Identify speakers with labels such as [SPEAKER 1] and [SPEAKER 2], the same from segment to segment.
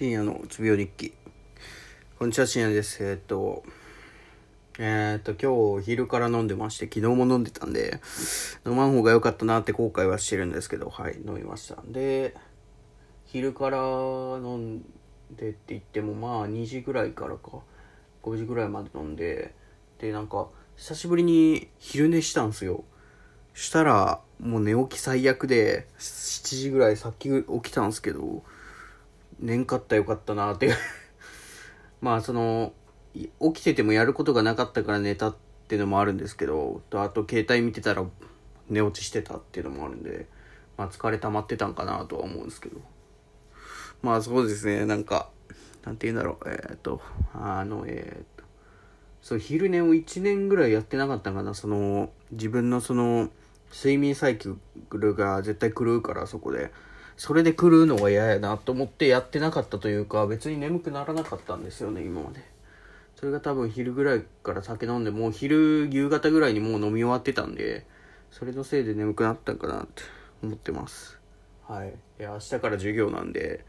[SPEAKER 1] 深夜のうつ病日記。こんにちは、深夜です。えーっと、えーっと、今日昼から飲んでまして、昨日も飲んでたんで、飲まん方が良かったなって後悔はしてるんですけど、はい、飲みました。で、昼から飲んでって言っても、まあ2時ぐらいからか、5時ぐらいまで飲んで、で、なんか、久しぶりに昼寝したんすよ。したら、もう寝起き最悪で、7時ぐらいさっき起きたんすけど、寝んかったらよかったなって。い うまあその起きててもやることがなかったから寝たっていうのもあるんですけどとあと携帯見てたら寝落ちしてたっていうのもあるんでまあ疲れ溜まってたんかなとは思うんですけど。まあそうですねなんかなんて言うんだろうえーっとあのえーっとそう昼寝を1年ぐらいやってなかったかなその自分のその睡眠サイクルが絶対狂うからそこで。それで狂うのが嫌やなと思ってやってなかったというか別に眠くならなかったんですよね今まで。それが多分昼ぐらいから酒飲んでもう昼夕方ぐらいにもう飲み終わってたんでそれのせいで眠くなったんかなって思ってます。はい。いや明日から授業なんで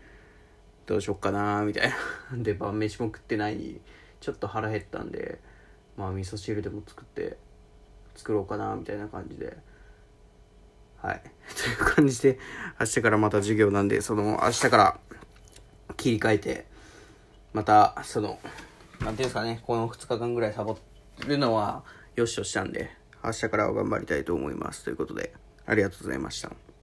[SPEAKER 1] どうしよっかなみたいなで晩飯も食ってないちょっと腹減ったんでまあ味噌汁でも作って作ろうかなみたいな感じで。はい。という感じで、明日からまた授業なんで、その、明日から切り替えて、また、その、なんていうんですかね、この2日間ぐらいサボるのは、よしとしたんで、明日からは頑張りたいと思います。ということで、ありがとうございました。